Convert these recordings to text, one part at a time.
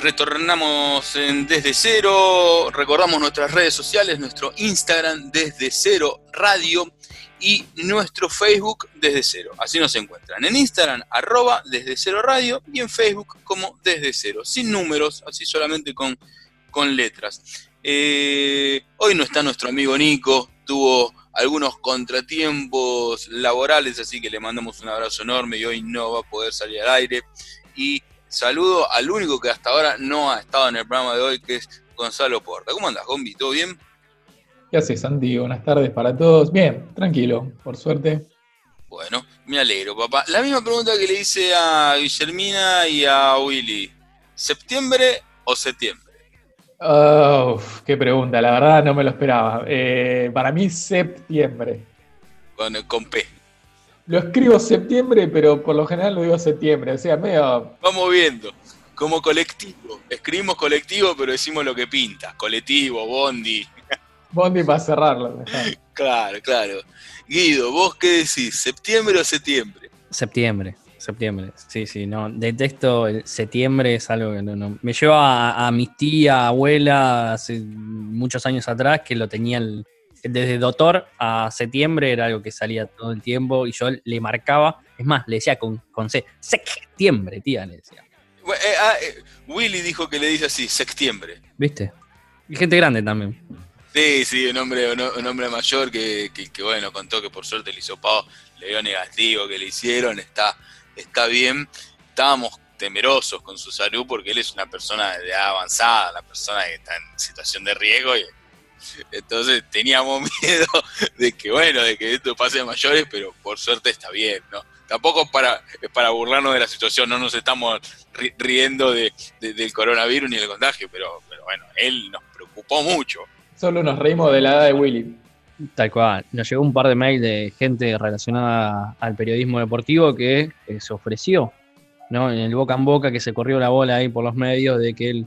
retornamos en Desde Cero, recordamos nuestras redes sociales, nuestro Instagram Desde Cero Radio y nuestro Facebook Desde Cero. Así nos encuentran. En Instagram, arroba Desde Cero Radio y en Facebook como Desde Cero, sin números, así solamente con, con letras. Eh, hoy no está nuestro amigo Nico, tuvo algunos contratiempos laborales, así que le mandamos un abrazo enorme y hoy no va a poder salir al aire. Y saludo al único que hasta ahora no ha estado en el programa de hoy, que es Gonzalo Porta. ¿Cómo andas, Gombi? ¿Todo bien? ¿Qué haces, Santi? Buenas tardes para todos. Bien, tranquilo, por suerte. Bueno, me alegro, papá. La misma pregunta que le hice a Guillermina y a Willy. ¿Septiembre o septiembre? Oh, qué pregunta, la verdad no me lo esperaba. Eh, para mí, septiembre. Con, con P. Lo escribo septiembre, pero por lo general lo digo septiembre. O sea, medio. Vamos viendo. Como colectivo. Escribimos colectivo, pero decimos lo que pinta. Colectivo, bondi. Bondi para cerrarlo. claro, claro. Guido, ¿vos qué decís? ¿Septiembre o septiembre? Septiembre. Septiembre, sí, sí, no. Detesto el septiembre, es algo que no. Me lleva a, mi tía, abuela, hace muchos años atrás, que lo tenía desde doctor a septiembre, era algo que salía todo el tiempo y yo le marcaba, es más, le decía con, con C, septiembre, tía, le decía. Eh, ah, eh, Willy dijo que le dice así, septiembre. ¿Viste? Y gente grande también. Sí, sí, un hombre, un, hombre mayor que, que, bueno, contó que por suerte el hisopado le dio negativo, que le hicieron, está está bien. Estábamos temerosos con su salud porque él es una persona de edad avanzada, una persona que está en situación de riesgo y entonces teníamos miedo de que bueno, de que esto pase a mayores, pero por suerte está bien, ¿no? Tampoco para, para burlarnos de la situación, no nos estamos riendo de, del coronavirus ni del contagio, pero, pero bueno, él nos preocupó mucho. Solo nos reímos de la edad de Willy. Tal cual. Nos llegó un par de mails de gente relacionada al periodismo deportivo que, se ofreció, ¿no? En el boca en boca que se corrió la bola ahí por los medios de que el,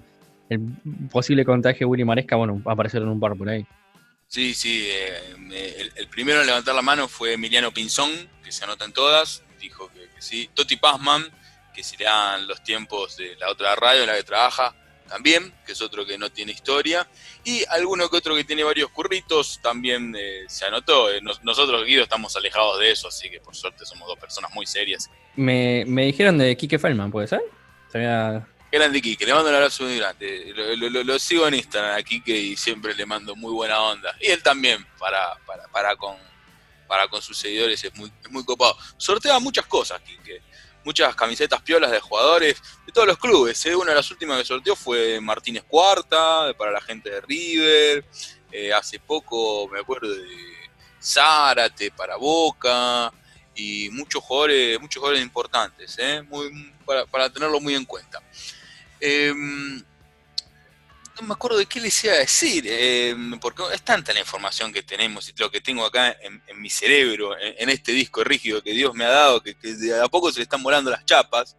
el posible contagio de Willy Maresca, bueno, aparecieron un par por ahí. Sí, sí. Eh, el, primero en levantar la mano fue Emiliano Pinzón, que se anotan todas. Dijo que, que sí. Toti Pazman, que serían los tiempos de la otra radio en la que trabaja también, que es otro que no tiene historia, y alguno que otro que tiene varios curritos también eh, se anotó. Eh, nosotros, Guido, estamos alejados de eso, así que por suerte somos dos personas muy serias. Me, dijeron de Kike Feldman, ¿puede ser? Grande Kike, le mando un abrazo muy grande. Lo, sigo en Instagram a Kike y siempre le mando muy buena onda. Y él también, para, para, con, para con sus seguidores, es muy, es muy copado. Sortea muchas cosas, Kike muchas camisetas piolas de jugadores de todos los clubes. ¿eh? Una de las últimas que sorteó fue Martínez Cuarta, para la gente de River. Eh, hace poco me acuerdo de Zárate para Boca y muchos jugadores, muchos jugadores importantes, ¿eh? para, para, tenerlo muy en cuenta. Em, no me acuerdo de qué les iba a decir, eh, porque es tanta la información que tenemos y lo que tengo acá en, mi cerebro, en, este disco rígido que Dios me ha dado, que, de a poco se le están volando las chapas.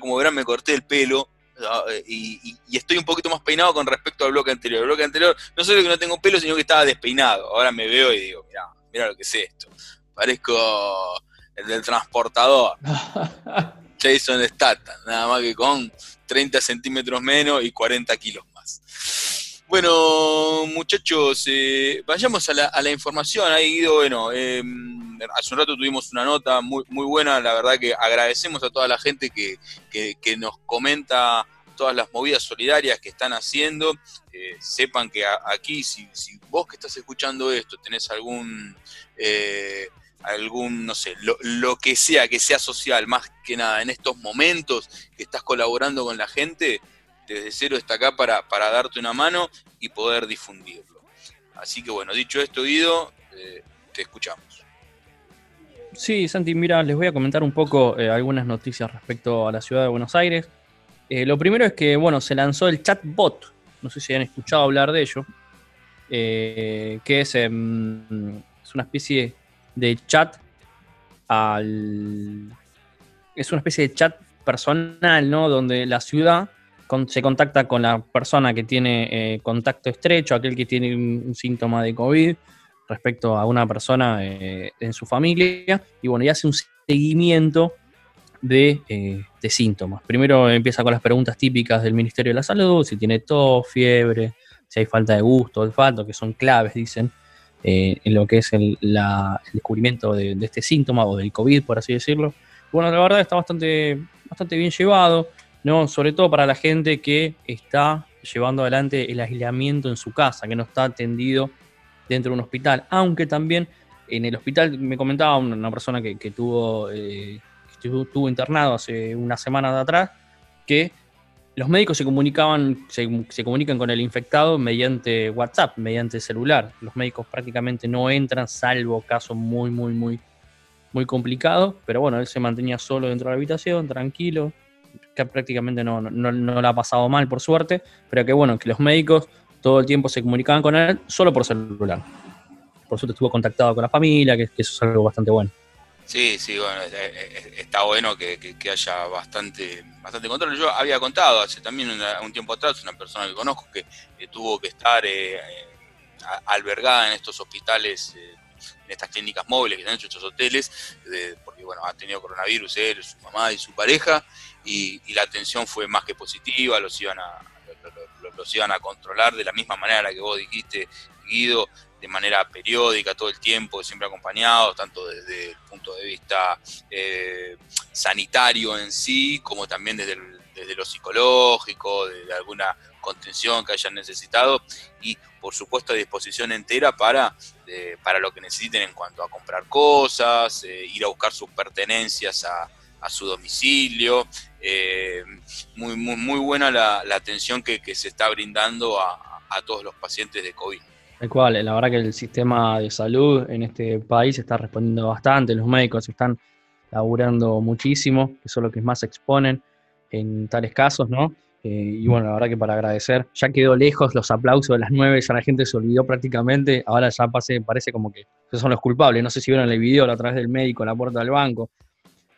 Como verán, me corté el pelo ah, y, estoy un poquito más peinado con respecto al bloque anterior. El bloque anterior no solo que no tengo pelo, sino que estaba despeinado. Ahora me veo y digo, mira, mira lo que es esto. Parezco el del transportador. Jason Statham, nada más que con 30 centímetros menos y 40 kilos bueno, muchachos, eh, vayamos a la, información. Ahí, Guido, bueno, em, hace un rato tuvimos una nota muy, buena. La verdad que agradecemos a toda la gente que, nos comenta todas las movidas solidarias que están haciendo. Eh, sepan que aquí, si, vos que estás escuchando esto tenés algún, eh, algún no sé, lo, lo, que sea, que sea social, más que nada en estos momentos que estás colaborando con la gente, desde cero está acá para, darte una mano y poder difundirlo. Así que bueno, dicho esto, Guido, eh, te escuchamos. Sí, Santi, mira, les voy a comentar un poco eh, algunas noticias respecto a la ciudad de Buenos Aires. Eh, lo primero es que, bueno, se lanzó el chatbot, no sé si han escuchado hablar de ello, que es, em, es una especie de chat al... Es una especie de chat personal, ¿no? Donde la ciudad se contacta con la persona que tiene eh, contacto estrecho, aquel que tiene un, síntoma de COVID respecto a una persona eh, en su familia, y bueno, y hace un seguimiento de, eh, de, síntomas. Primero empieza con las preguntas típicas del Ministerio de la Salud, si tiene tos, fiebre, si hay falta de gusto, olfato, que son claves, dicen, eh, en lo que es el, descubrimiento de, este síntoma o del COVID, por así decirlo. Bueno, la verdad está bastante, bastante bien llevado, ¿no? sobre todo para la gente que está llevando adelante el aislamiento en su casa, que no está atendido dentro de un hospital, aunque también en el hospital me comentaba una, persona que, tuvo, eh, que estuvo internado hace una semana de atrás, que los médicos se comunicaban, se, comunican con el infectado mediante WhatsApp, mediante celular. Los médicos prácticamente no entran, salvo casos muy, muy, muy, muy complicados. Pero bueno, él se mantenía solo dentro de la habitación, tranquilo, que prácticamente no, no, no le ha pasado mal, por suerte. Pero que bueno, que los médicos todo el tiempo se comunicaban con él solo por celular. Por suerte estuvo contactado con la familia, que eso es algo bastante bueno. Sí, sí, bueno, está bueno que, haya bastante, bastante control. Yo había contado hace también un tiempo atrás una persona que conozco que, tuvo que estar eh, eh, albergada en estos hospitales, eh, en estas clínicas móviles que han hecho estos hoteles, porque bueno, ha tenido coronavirus él, su mamá y su pareja, y, la atención fue más que positiva, los iban a, los iban a controlar de la misma manera que vos dijiste, Guido, de manera periódica, todo el tiempo, siempre acompañados, tanto desde el punto de vista eh, sanitario en sí, como también desde, desde lo psicológico, de, alguna contención que hayan necesitado y por supuesto a disposición entera para, eh, para lo que necesiten en cuanto a comprar cosas, eh, ir a buscar sus pertenencias a, su domicilio. muy, muy, muy buena la, atención que, se está brindando a, a todos los pacientes de COVID. Tal cual, la verdad que el sistema de salud en este país está respondiendo bastante, los médicos están laburando muchísimo, que son los que más se exponen en tales casos, ¿no? Eh, y bueno, la verdad que para agradecer, ya quedó lejos los aplausos de las nueve, ya la gente se olvidó prácticamente, ahora ya pase, parece como que son los culpables, no sé si vieron el video a través del médico en la puerta del banco,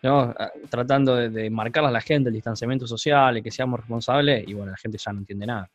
¿no? Ah, tratando de, de a la gente el distanciamiento social, que seamos responsables, y bueno, la gente ya no entiende nada.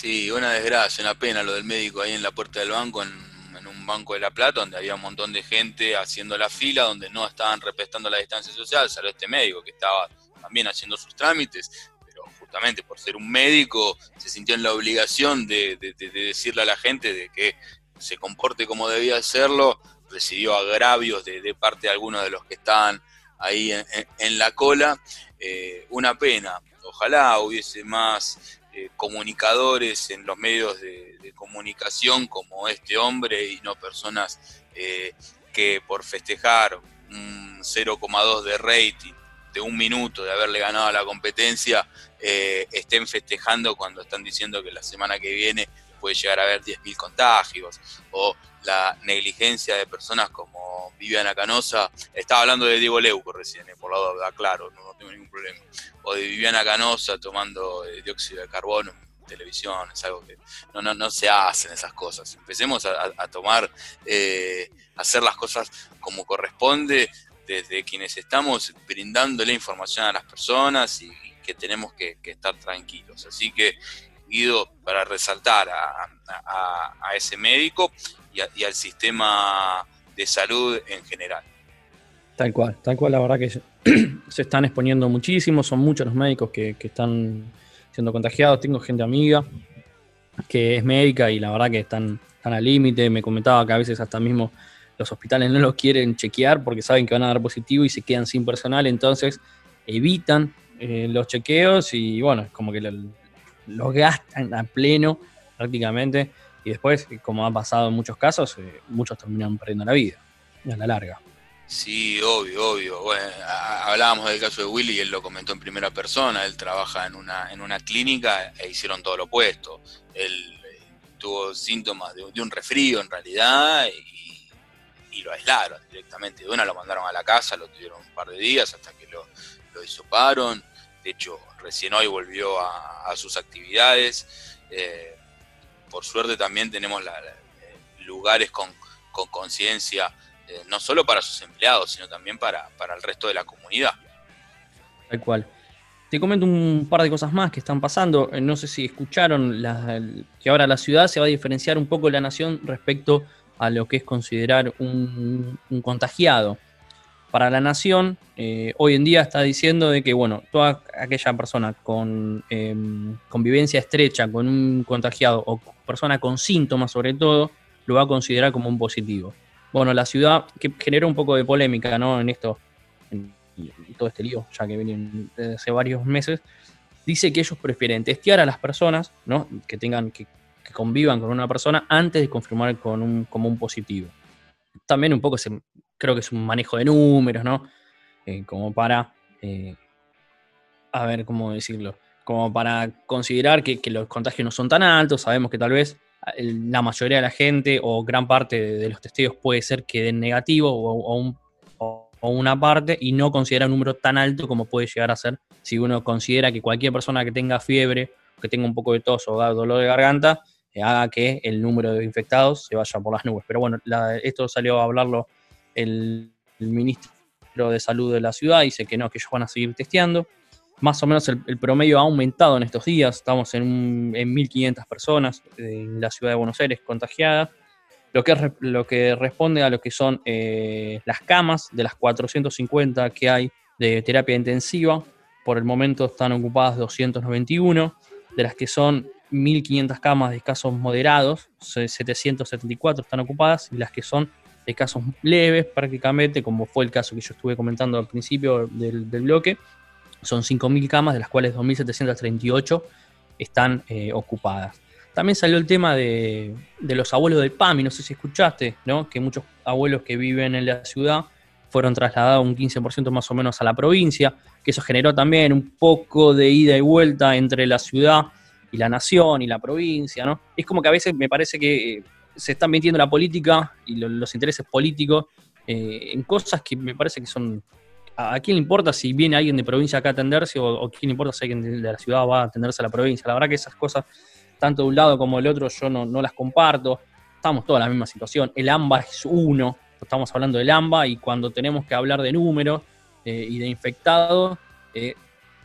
Sí, una desgracia, una pena lo del médico ahí en la puerta del banco, en, un banco de La Plata, donde había un montón de gente haciendo la fila, donde no estaban respetando la distancia social, salió este médico que estaba también haciendo sus trámites, pero justamente por ser un médico se sintió en la obligación de, decirle a la gente de que se comporte como debía hacerlo, recibió agravios de, parte de algunos de los que estaban ahí en, la cola. Eh, una pena, ojalá hubiese más eh, comunicadores en los medios de, comunicación como este hombre y no personas eh, que por festejar un 0,2 de rating de un minuto de haberle ganado la competencia eh, estén festejando cuando están diciendo que la semana que viene puede llegar a haber 10.000 contagios o la negligencia de personas como Viviana Canosa, estaba hablando de Diego Leuco recién, por la duda, claro, no, tengo ningún problema, o de Viviana Canosa tomando eh, dióxido de carbono en televisión, es algo que no, no, no se hacen esas cosas. Empecemos a, tomar, eh, hacer las cosas como corresponde desde quienes estamos brindando la información a las personas y, que tenemos que, estar tranquilos. Así que Guido, para resaltar a, ese médico y, al sistema de salud en general. Tal cual, tal cual, la verdad que se, están exponiendo muchísimo, son muchos los médicos que, están siendo contagiados, tengo gente amiga que es médica y la verdad que están, están al límite, me comentaba que a veces hasta mismo los hospitales no los quieren chequear porque saben que van a dar positivo y se quedan sin personal, entonces evitan eh, los chequeos y bueno, es como que los gastan a pleno prácticamente y después, como ha pasado en muchos casos, eh, muchos terminan perdiendo la vida a la larga. Sí, obvio, obvio. Hablábamos del caso de Willy y él lo comentó en primera persona. Él trabaja en una, en una clínica e hicieron todo lo opuesto. Él eh, tuvo síntomas de, un resfrío en realidad y, lo aislaron directamente. De una lo mandaron a la casa, lo tuvieron un par de días hasta que lo, lo. Hecho, recién hoy volvió a, sus actividades. Eh, por suerte también tenemos eh, lugares con conciencia, eh, no solo para sus empleados, sino también para, el resto de la comunidad. Tal cual. Te comento un par de cosas más que están pasando. No sé si escucharon que ahora la ciudad se va a diferenciar un poco de la nación respecto a lo que es considerar un, contagiado. Para la nación, eh, hoy en día está diciendo de que, bueno, toda aquella persona con em, convivencia estrecha con un contagiado o persona con síntomas sobre todo, lo va a considerar como un positivo. Bueno, la ciudad, que generó un poco de polémica, ¿no? En esto, todo este lío, ya que vienen desde hace varios meses, dice que ellos prefieren testear a las personas, ¿no? Que tengan, que, convivan con una persona antes de confirmar con un, como un positivo. También un poco se, creo que es un manejo de números, ¿no? Eh, como para, eh, a ver, ¿cómo decirlo? Como para considerar que, los contagios no son tan altos, sabemos que tal vez la mayoría de la gente o gran parte de, los testeos puede ser que den negativo o, una parte y no considera un número tan alto como puede llegar a ser si uno considera que cualquier persona que tenga fiebre, que tenga un poco de tos o dolor de garganta, eh, haga que el número de infectados se vaya por las nubes. Pero bueno, esto salió a hablarlo el, ministro de Salud de la ciudad dice que no, que ellos van a seguir testeando. Más o menos el, promedio ha aumentado en estos días, estamos en, en 1.500 personas en la ciudad de Buenos Aires contagiadas, lo que, lo que responde a lo que son eh, las camas de las 450 que hay de terapia intensiva. Por el momento están ocupadas 291, de las que son 1.500 camas de casos moderados, 774 están ocupadas, y las que son de casos leves prácticamente, como fue el caso que yo estuve comentando al principio del, bloque. Son 5.000 camas, de las cuales 2.738 están eh, ocupadas. También salió el tema de, los abuelos del PAMI, no sé si escuchaste, ¿no? que muchos abuelos que viven en la ciudad fueron trasladados un 15% más o menos a la provincia, que eso generó también un poco de ida y vuelta entre la ciudad y la nación y la provincia, ¿no? Es como que a veces me parece que eh, se están metiendo la política y los intereses políticos eh, en cosas que me parece que son... ¿A, quién le importa si viene alguien de provincia acá a atenderse o, a quién le importa si alguien de, la ciudad va a atenderse a la provincia? La verdad que esas cosas, tanto de un lado como del otro, yo no, las comparto. Estamos todos en la misma situación. El AMBA es uno, estamos hablando del AMBA y cuando tenemos que hablar de números eh, y de infectados, eh,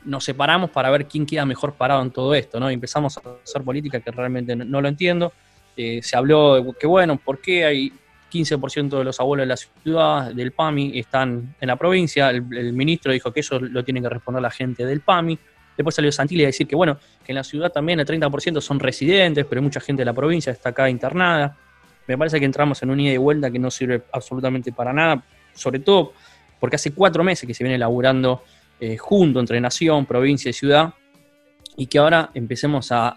nos separamos para ver quién queda mejor parado en todo esto, ¿no? Y empezamos a hacer política que realmente no lo entiendo. Eh, se habló que, bueno, ¿por qué hay 15% de los abuelos de la ciudad del PAMI están en la provincia? El, ministro dijo que eso lo tiene que responder la gente del PAMI. Después salió Santilli a decir que, bueno, que en la ciudad también el 30% son residentes, pero mucha gente de la provincia está acá internada. Me parece que entramos en un ida y vuelta que no sirve absolutamente para nada, sobre todo porque hace cuatro meses que se viene elaborando eh, junto entre nación, provincia y ciudad, y que ahora empecemos a,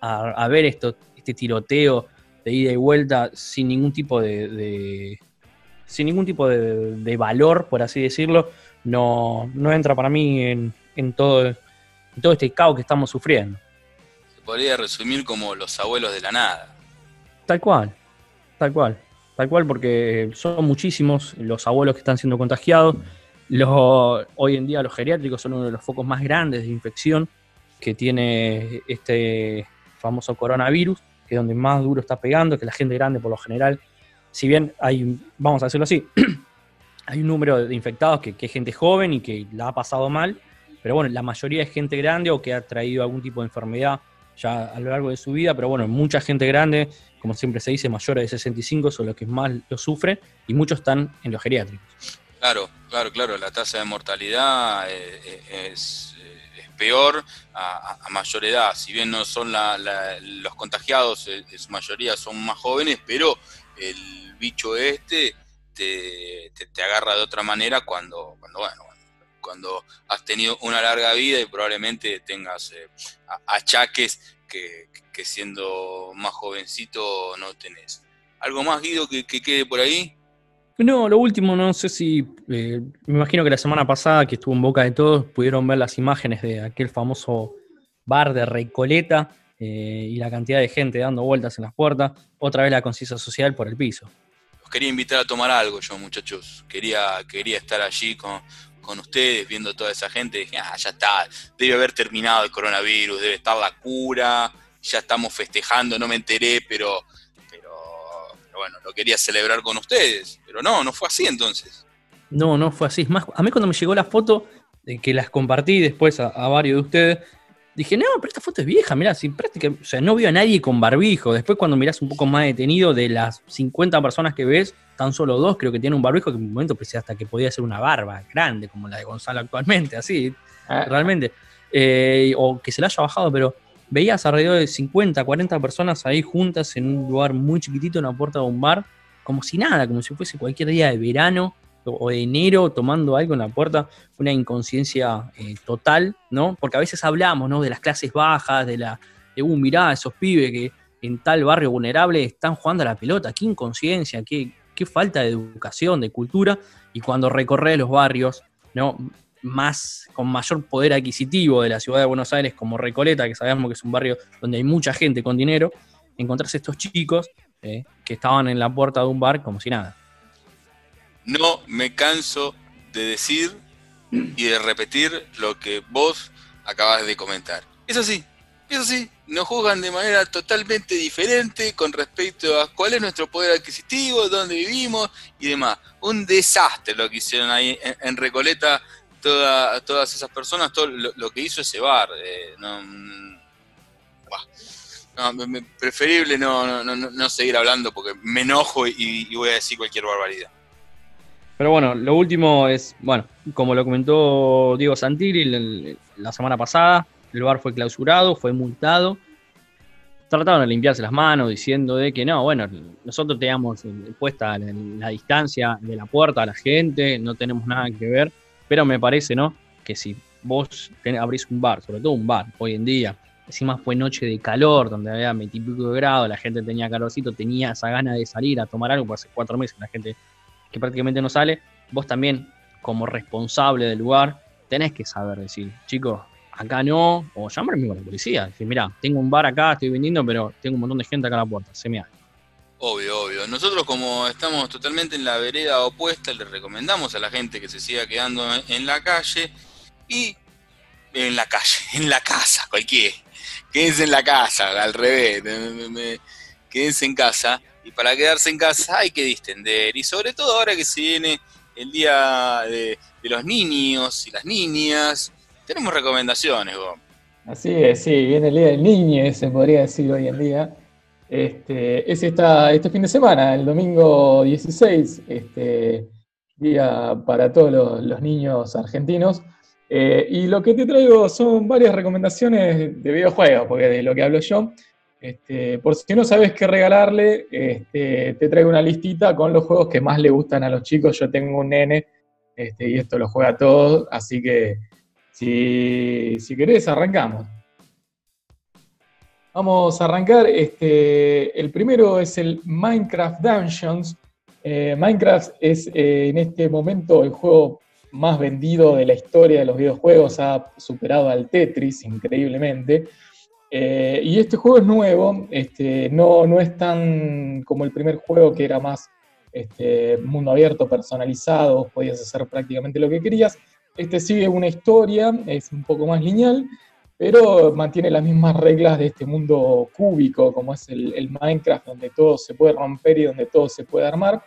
a ver esto, este tiroteo de ida y vuelta sin ningún tipo de, sin ningún tipo de, valor, por así decirlo, no, no entra para mí en, en, todo, todo este caos que estamos sufriendo. Se podría resumir como los abuelos de la nada. Tal cual, tal cual, tal cual, porque son muchísimos los abuelos que están siendo contagiados. Los, hoy en día los geriátricos son uno de los focos más grandes de infección que tiene este famoso coronavirus que es donde más duro está pegando, que la gente grande por lo general, si bien hay, vamos a decirlo así, hay un número de infectados que, es gente joven y que la ha pasado mal, pero bueno, la mayoría es gente grande o que ha traído algún tipo de enfermedad ya a lo largo de su vida, pero bueno, mucha gente grande, como siempre se dice, mayores de 65 son los que más lo sufren y muchos están en los geriátricos. Claro, claro, claro, la tasa de mortalidad eh, eh, es peor a, mayor edad. Si bien no son los contagiados, en su mayoría son más jóvenes, pero el bicho este te, agarra de otra manera cuando, cuando, bueno, cuando has tenido una larga vida y probablemente tengas eh, achaques que, siendo más jovencito no tenés. ¿Algo más, Guido, que quede por ahí? No, lo último, no sé si. Eh, me imagino que la semana pasada, que estuvo en boca de todos, pudieron ver las imágenes de aquel famoso bar de Recoleta eh, y la cantidad de gente dando vueltas en las puertas. Otra vez la conciencia social por el piso. Los quería invitar a tomar algo, yo, muchachos. Quería, quería estar allí con, ustedes, viendo toda esa gente. Dije, ah, ya está, debe haber terminado el coronavirus, debe estar la cura, ya estamos festejando, no me enteré, pero bueno, lo quería celebrar con ustedes, pero no, no fue así entonces. No, no fue así. Es más, a mí cuando me llegó la foto, de que las compartí después a, varios de ustedes, dije, no, pero esta foto es vieja, mirá, sin práctica, o sea, no veo a nadie con barbijo. Después cuando mirás un poco más detenido, de las 50 personas que ves, tan solo dos creo que tienen un barbijo que en un momento pensé hasta que podía ser una barba grande, como la de Gonzalo actualmente, así, ah. realmente. Eh, o que se la haya bajado, pero veías alrededor de 50, 40 personas ahí juntas en un lugar muy chiquitito, en la puerta de un bar, como si nada, como si fuese cualquier día de verano o de enero tomando algo en la puerta, una inconsciencia eh, total, ¿no? Porque a veces hablamos, ¿no? De las clases bajas, de la, de, uh, mirá, esos pibes que en tal barrio vulnerable están jugando a la pelota, qué inconsciencia, qué, qué falta de educación, de cultura, y cuando recorres los barrios, ¿no? Más con mayor poder adquisitivo de la ciudad de Buenos Aires como Recoleta, que sabemos que es un barrio donde hay mucha gente con dinero, encontrarse estos chicos eh, que estaban en la puerta de un bar como si nada. No me canso de decir y de repetir lo que vos acabas de comentar. Es así, es así. Nos juzgan de manera totalmente diferente con respecto a cuál es nuestro poder adquisitivo, dónde vivimos y demás. Un desastre lo que hicieron ahí en Recoleta todas esas personas, todo lo, que hizo ese bar. Eh, no, mm, preferible no, no, seguir hablando porque me enojo y, voy a decir cualquier barbaridad. Pero bueno, lo último es, bueno, como lo comentó Diego Santilli la semana pasada, el bar fue clausurado, fue multado. Trataron de limpiarse las manos diciendo de que no, bueno, nosotros teníamos puesta la distancia de la puerta a la gente, no tenemos nada que ver pero me parece, ¿no? Que si vos abrís un bar, sobre todo un bar, hoy en día, encima fue noche de calor, donde había veintipico de grados, la gente tenía calorcito, tenía esa gana de salir a tomar algo, porque hace cuatro meses la gente que prácticamente no sale, vos también, como responsable del lugar, tenés que saber decir, chicos, acá no, o llamarme a la policía, decir, mira, tengo un bar acá, estoy vendiendo, pero tengo un montón de gente acá a la puerta, se me hace. Obvio, obvio. Nosotros como estamos totalmente en la vereda opuesta, le recomendamos a la gente que se siga quedando en la calle y en la calle, en la casa, cualquier. Quédense en la casa, al revés, quédense en casa. Y para quedarse en casa hay que distender. Y sobre todo ahora que se viene el día de, los niños y las niñas, tenemos recomendaciones. Así es, sí, viene el día del niño, se podría decir hoy en día. Este, es esta, este fin de semana, el domingo 16, este, día para todos los, niños argentinos. Eh, y lo que te traigo son varias recomendaciones de videojuegos, porque de lo que hablo yo, este, por si no sabes qué regalarle, este, te traigo una listita con los juegos que más le gustan a los chicos. Yo tengo un nene y esto lo juega todo, así que si, si querés, arrancamos. Vamos a arrancar. Este, el primero es el Minecraft Dungeons. Eh, Minecraft es eh, en este momento el juego más vendido de la historia de los videojuegos. Ha superado al Tetris increíblemente. Eh, y este juego es nuevo. Este, no, no es tan como el primer juego que era más este, mundo abierto, personalizado. Podías hacer prácticamente lo que querías. Este sigue una historia, es un poco más lineal pero mantiene las mismas reglas de este mundo cúbico, como es el, Minecraft, donde todo se puede romper y donde todo se puede armar.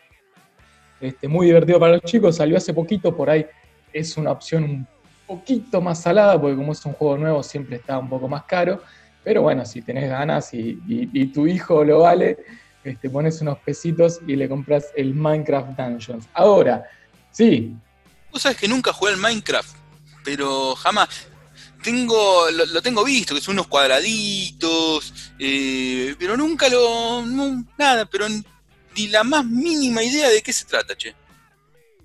Este, muy divertido para los chicos, salió hace poquito, por ahí es una opción un poquito más salada, porque como es un juego nuevo siempre está un poco más caro, pero bueno, si tenés ganas y, tu hijo lo vale, este, pones unos pesitos y le compras el Minecraft Dungeons. Ahora, sí. Vos sabés que nunca jugué al Minecraft, pero jamás tengo, lo, tengo visto, que son unos cuadraditos, eh, pero nunca lo, nada, pero ni la más mínima idea de qué se trata, che.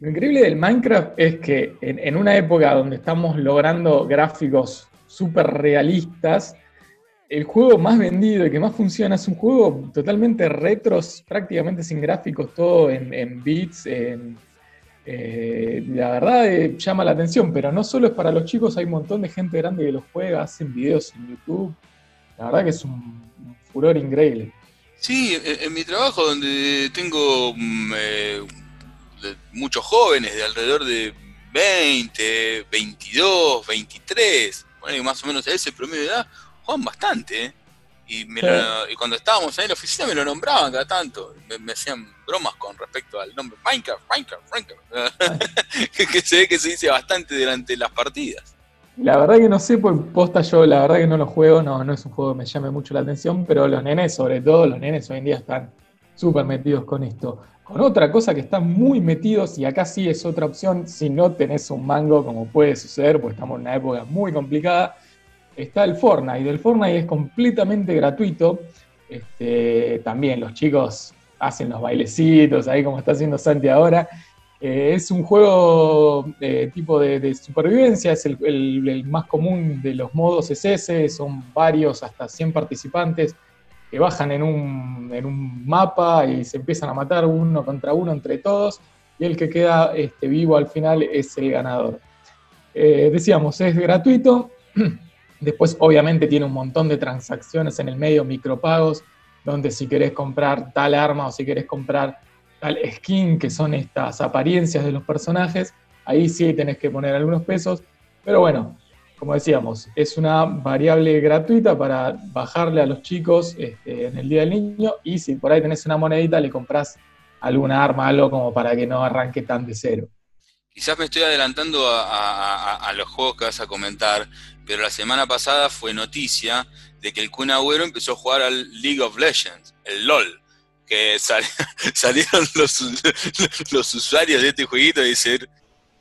Lo increíble del Minecraft es que en, una época donde estamos logrando gráficos súper realistas, el juego más vendido y que más funciona es un juego totalmente retro, prácticamente sin gráficos, todo en, en bits, en eh, la verdad eh, llama la atención, pero no solo es para los chicos, hay un montón de gente grande que los juega, hacen videos en YouTube. La verdad que es un, furor increíble. Sí, en, mi trabajo donde tengo mm, eh, muchos jóvenes de alrededor de 20, 22, 23, bueno, más o menos ese promedio de edad, juegan bastante. Y, cuando estábamos ahí en la oficina me lo nombraban cada tanto. Me, hacían bromas con respecto al nombre Minecraft, Minecraft, Minecraft. que, se ve que se dice bastante durante las partidas. La verdad que no sé, pues posta yo, la verdad que no lo juego, no, no es un juego que me llame mucho la atención, pero los nenes, sobre todo, los nenes hoy en día están súper metidos con esto. Con otra cosa que están muy metidos, y acá sí es otra opción, si no tenés un mango, como puede suceder, porque estamos en una época muy complicada, está el Fortnite. El Fortnite es completamente gratuito. Este, también los chicos hacen los bailecitos, ahí como está haciendo Santi ahora. Eh, es un juego eh, tipo de, supervivencia, es el, más común de los modos SS, son varios, hasta 100 participantes que bajan en un, mapa y se empiezan a matar uno contra uno entre todos, y el que queda este, vivo al final es el ganador. Eh, decíamos, es gratuito, después obviamente tiene un montón de transacciones en el medio, micropagos, donde si querés comprar tal arma o si querés comprar tal skin, que son estas apariencias de los personajes, ahí sí tenés que poner algunos pesos, pero bueno, como decíamos, es una variable gratuita para bajarle a los chicos este, en el Día del Niño y si por ahí tenés una monedita le compras alguna arma, algo como para que no arranque tan de cero. Quizás me estoy adelantando a, los juegos que vas a comentar, pero la semana pasada fue noticia de que el Kun Agüero empezó a jugar al League of Legends, el LOL, que salieron los, usuarios de este jueguito y decir,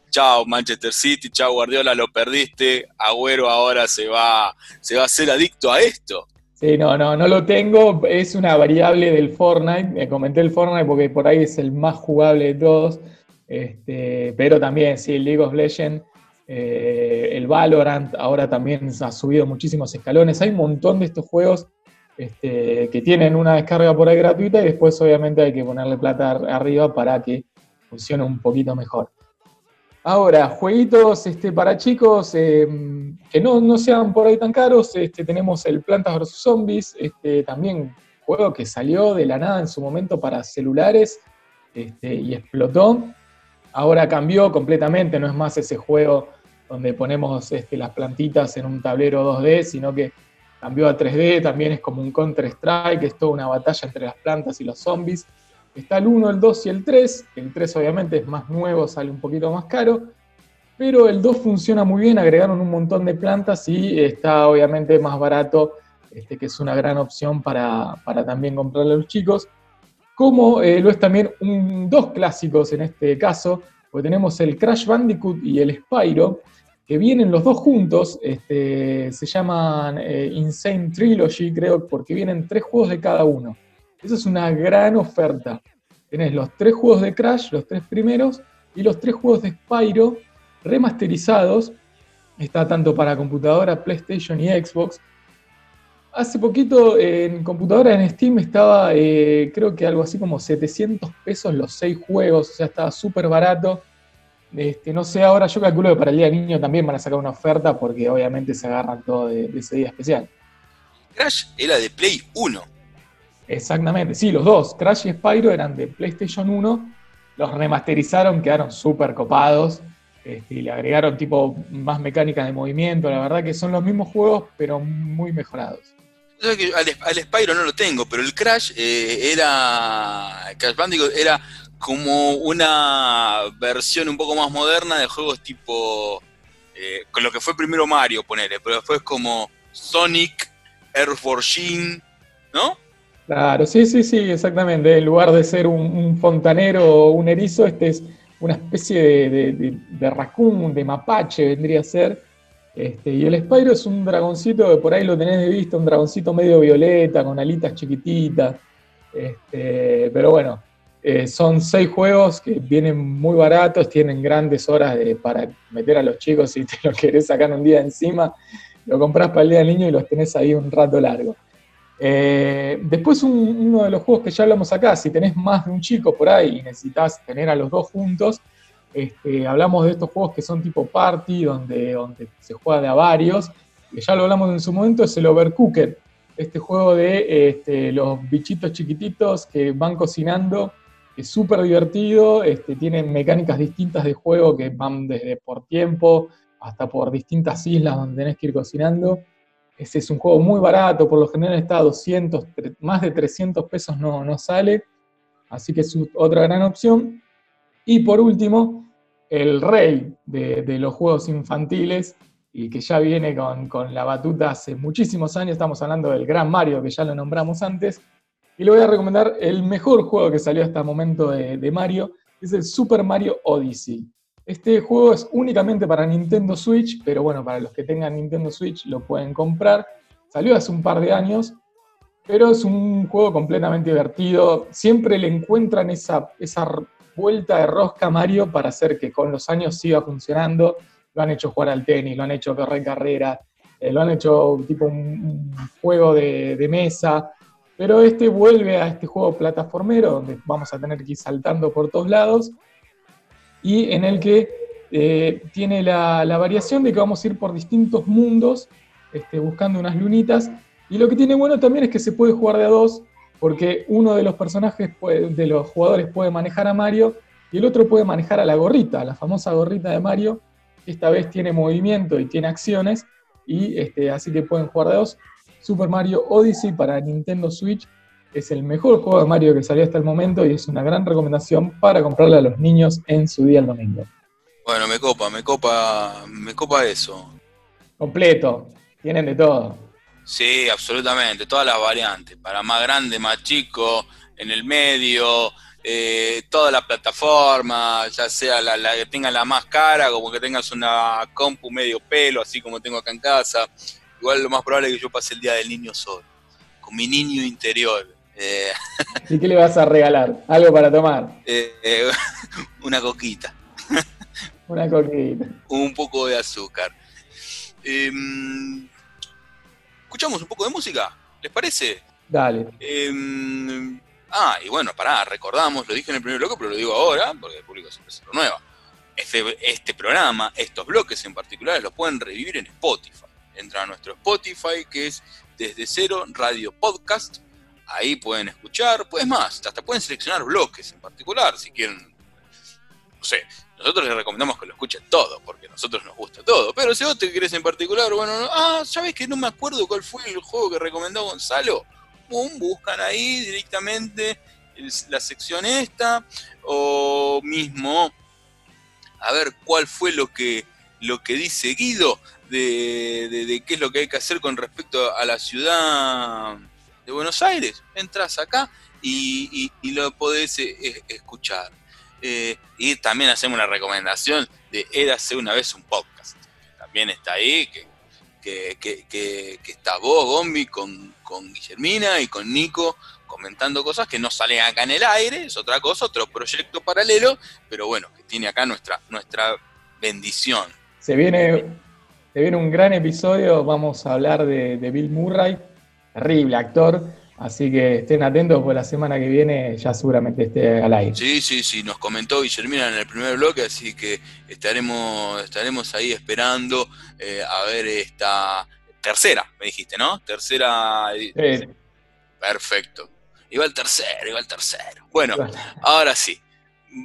chao Manchester City, chao Guardiola, lo perdiste, Agüero ahora se va, se va a hacer adicto a esto. Sí, no, no, no lo tengo, es una variable del Fortnite, me comenté el Fortnite porque por ahí es el más jugable de todos, este, pero también, sí, League of Legends, eh, el Valorant ahora también ha subido muchísimos escalones, hay un montón de estos juegos este, que tienen una descarga por ahí gratuita y después obviamente hay que ponerle plata arriba para que funcione un poquito mejor. Ahora, jueguitos este, para chicos eh, que no, sean por ahí tan caros, este, tenemos el Plantas vs. Zombies, este, también juego que salió de la nada en su momento para celulares este, y explotó. Ahora cambió completamente, no es más ese juego donde ponemos este, las plantitas en un tablero 2D, sino que cambió a 3D, también es como un Counter-Strike, es toda una batalla entre las plantas y los zombies. Está el 1, el 2 y el 3. El 3 obviamente es más nuevo, sale un poquito más caro. Pero el 2 funciona muy bien, agregaron un montón de plantas y está obviamente más barato, este, que es una gran opción para, también comprarle a los chicos. Como eh, lo es también un, dos clásicos en este caso, porque tenemos el Crash Bandicoot y el Spyro, que vienen los dos juntos, este, se llaman eh, Insane Trilogy, creo, porque vienen tres juegos de cada uno. Esa es una gran oferta. Tenés los tres juegos de Crash, los tres primeros, y los tres juegos de Spyro remasterizados. Está tanto para computadora, PlayStation y Xbox. Hace poquito en computadora en Steam estaba, eh, creo que algo así como 700 pesos los seis juegos, o sea, estaba súper barato. Este, no sé, ahora yo calculo que para el Día del Niño también van a sacar una oferta porque obviamente se agarran todo de, de ese día especial. Crash era de Play 1. Exactamente, sí, los dos, Crash y Spyro eran de PlayStation 1, los remasterizaron, quedaron súper copados este, y le agregaron tipo más mecánicas de movimiento, la verdad que son los mismos juegos pero muy mejorados. al, Spyro no lo tengo, pero el Crash eh, era, Crash Bandicoot era como una versión un poco más moderna de juegos tipo, eh, con lo que fue primero Mario, ponele, pero después como Sonic, Air Force ¿no? Claro, sí, sí, sí, exactamente. En lugar de ser un, fontanero o un erizo, este es una especie de, de, raccoon, de mapache vendría a ser. Este, y el Spyro es un dragoncito que por ahí lo tenés de vista, un dragoncito medio violeta, con alitas chiquititas. Este, pero bueno, eh, son seis juegos que vienen muy baratos, tienen grandes horas para meter a los chicos si te lo querés sacar un día encima. Lo compras para el día del niño y los tenés ahí un rato largo. Eh, después uno de los juegos que ya hablamos acá, si tenés más de un chico por ahí y necesitas tener a los dos juntos, este, hablamos de estos juegos que son tipo party, donde, donde se juega de a varios, que ya lo hablamos en su momento, es el Overcooked, este juego de este, los bichitos chiquititos que van cocinando, es súper divertido, este, tienen mecánicas distintas de juego que van desde por tiempo hasta por distintas islas donde tenés que ir cocinando. Ese es un juego muy barato, por lo general está a 200, más de 300 pesos no, no sale, así que es otra gran opción. Y por último, el rey de, los juegos infantiles y que ya viene con, la batuta hace muchísimos años. Estamos hablando del Gran Mario, que ya lo nombramos antes. Y le voy a recomendar el mejor juego que salió hasta el momento de, Mario, es el Super Mario Odyssey. Este juego es únicamente para Nintendo Switch, pero bueno, para los que tengan Nintendo Switch lo pueden comprar. Salió hace un par de años, pero es un juego completamente divertido. Siempre le encuentran esa, esa vuelta de rosca a Mario para hacer que con los años siga funcionando. Lo han hecho jugar al tenis, lo han hecho correr carrera, eh, lo han hecho tipo un, juego de, mesa. Pero este vuelve a este juego plataformero donde vamos a tener que ir saltando por todos lados y en el que eh, tiene la, variación de que vamos a ir por distintos mundos este, buscando unas lunitas. Y lo que tiene bueno también es que se puede jugar de a dos, porque uno de los personajes, de los jugadores puede manejar a Mario y el otro puede manejar a la gorrita, la famosa gorrita de Mario. Esta vez tiene movimiento y tiene acciones, y este, así que pueden jugar de dos. Super Mario Odyssey para Nintendo Switch es el mejor juego de Mario que salió hasta el momento y es una gran recomendación para comprarle a los niños en su día el domingo. Bueno, me copa, me copa, me copa eso. Completo, tienen de todo. Sí, absolutamente, todas las variantes, para más grande, más chico, en el medio, eh, toda la plataforma, ya sea la, la, que tenga la más cara, como que tengas una compu medio pelo, así como tengo acá en casa. Igual lo más probable es que yo pase el día del niño solo, con mi niño interior. Eh, ¿Y qué le vas a regalar? ¿Algo para tomar? Eh, eh, una coquita. una coquita. Un poco de azúcar. Em, ¿Escuchamos un poco de música? ¿Les parece? Dale. Em, ah, y bueno, pará, recordamos, lo dije en el primer bloque, pero lo digo ahora, porque el público siempre se renueva. Este, este programa, estos bloques en particular, los pueden revivir en Spotify. Entra a nuestro Spotify, que es Desde Cero Radio Podcast Ahí pueden escuchar, pues más, hasta pueden seleccionar bloques en particular, si quieren. No sé, nosotros les recomendamos que lo escuchen todo, porque a nosotros nos gusta todo. Pero si vos te querés en particular, bueno, ah, ¿sabes que no me acuerdo cuál fue el juego que recomendó Gonzalo? Boom, buscan ahí directamente la sección esta, o mismo a ver cuál fue lo que, lo que dice Guido de, qué es lo que hay que hacer con respecto a la ciudad de Buenos Aires. Entras acá y, lo podés eh, escuchar. Eh, y también hacemos una recomendación de Érase una vez un podcast. También está ahí, que, que, está vos, Gombi, con, con Guillermina y con Nico comentando cosas que no salen acá en el aire, es otra cosa, otro proyecto paralelo, pero bueno, que tiene acá nuestra, nuestra bendición. Se viene, se viene un gran episodio, vamos a hablar de, de Bill Murray, terrible actor. Así que estén atentos, porque la semana que viene ya seguramente esté al aire. Sí, sí, sí, nos comentó Guillermina en el primer bloque, así que estaremos, estaremos ahí esperando eh, a ver esta tercera, me dijiste, ¿no? Tercera. Sí. Perfecto. Iba el tercero, iba el tercero. Bueno, ahora sí,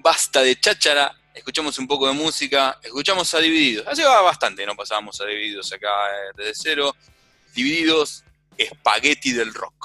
basta de cháchara, escuchamos un poco de música, escuchamos a Divididos. Hace bastante no pasábamos a Divididos acá eh, desde cero. Divididos, espagueti del rock.